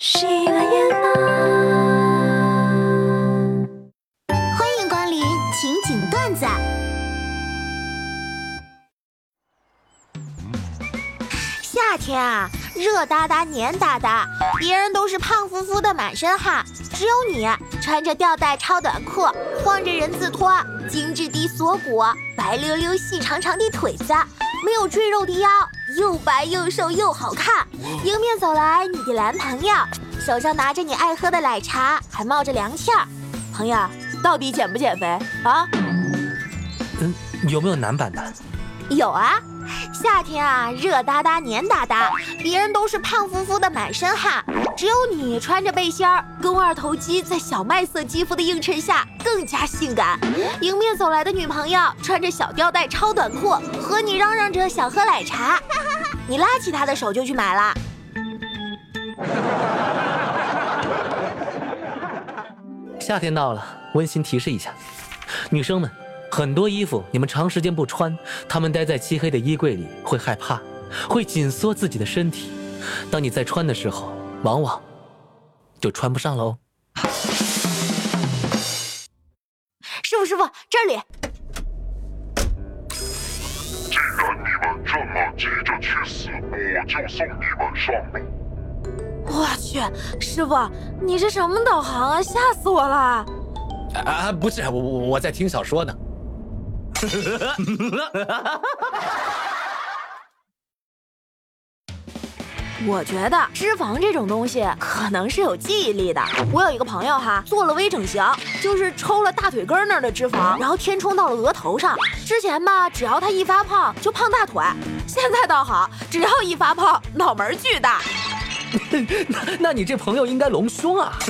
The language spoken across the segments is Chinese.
喜马拉雅，欢迎光临情景段子。夏天啊，热哒哒、黏哒哒，别人都是胖乎乎的满身汗，只有你穿着吊带超短裤，晃着人字拖，精致的锁骨，白溜溜、细长长的腿子，没有赘肉的腰，又白又瘦又好看。迎面走来你的男朋友，手上拿着你爱喝的奶茶，还冒着凉气儿。朋友，到底减不减肥啊？嗯，有没有男版的？有啊，夏天啊，热哒哒、黏哒哒，别人都是胖乎乎的满身汗，只有你穿着背心儿，肱二头肌在小麦色肌肤的映衬下更加性感。迎面走来的女朋友穿着小吊带超短裤，和你嚷嚷着想喝奶茶，你拉起她的手就去买了。夏天到了，温馨提示一下，女生们，很多衣服你们长时间不穿，它们待在漆黑的衣柜里会害怕，会紧缩自己的身体。当你再穿的时候，往往就穿不上了哦。师傅，师傅，这里。既然你们这么急着去死，我就送你们上路。我去，师傅，你这什么导航啊？吓死我了！啊，不是，我我我在听小说呢。我觉得脂肪这种东西可能是有记忆力的。我有一个朋友哈，做了微整形，就是抽了大腿根那儿的脂肪，然后填充到了额头上。之前吧，只要他一发胖就胖大腿，现在倒好，只要一发胖脑门巨大。那 那你这朋友应该隆胸啊！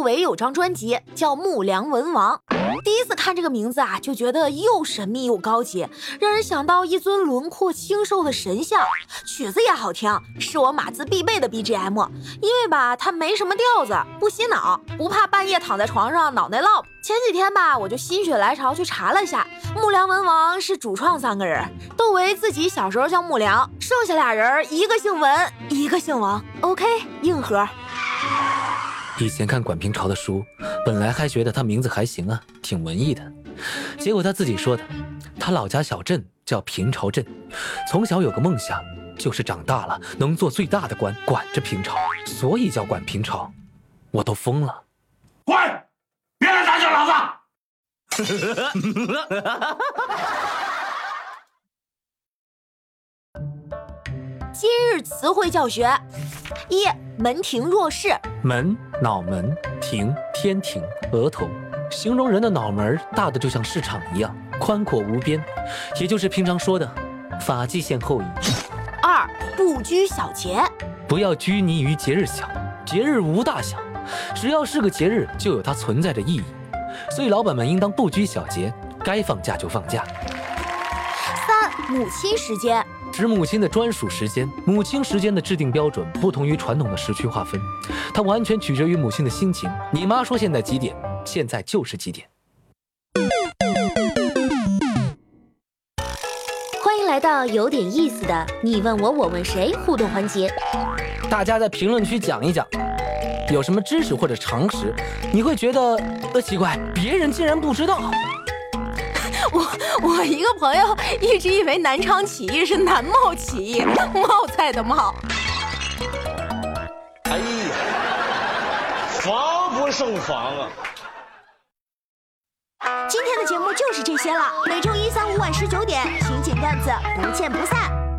窦唯有张专辑叫《木梁文王》，第一次看这个名字啊，就觉得又神秘又高级，让人想到一尊轮廓清瘦的神像。曲子也好听，是我码字必备的 BGM。因为吧，它没什么调子，不洗脑，不怕半夜躺在床上脑袋落。前几天吧，我就心血来潮去查了一下，木梁文王是主创三个人，窦唯自己小时候叫木梁，剩下俩人一个姓文，一个姓王。OK，硬核。以前看管平潮的书，本来还觉得他名字还行啊，挺文艺的。结果他自己说的，他老家小镇叫平潮镇，从小有个梦想，就是长大了能做最大的官，管着平潮，所以叫管平潮。我都疯了！滚，别来打搅老子！今日词汇教学：一、门庭若市。门，脑门；庭，天庭；额头，形容人的脑门大的就像市场一样宽阔无边，也就是平常说的发际线后移。二、不拘小节。不要拘泥于节日小，节日无大小，只要是个节日，就有它存在的意义。所以老板们应当不拘小节，该放假就放假。三、母亲时间。指母亲的专属时间。母亲时间的制定标准不同于传统的时区划分，它完全取决于母亲的心情。你妈说现在几点，现在就是几点。欢迎来到有点意思的你问我我问谁互动环节。大家在评论区讲一讲，有什么知识或者常识，你会觉得呃奇怪，别人竟然不知道。我我一个朋友一直以为南昌起义是南茂起义，冒菜的冒。哎呀，防不胜防啊！今天的节目就是这些了，每周一、三、五晚十九点，情景段子不见不散。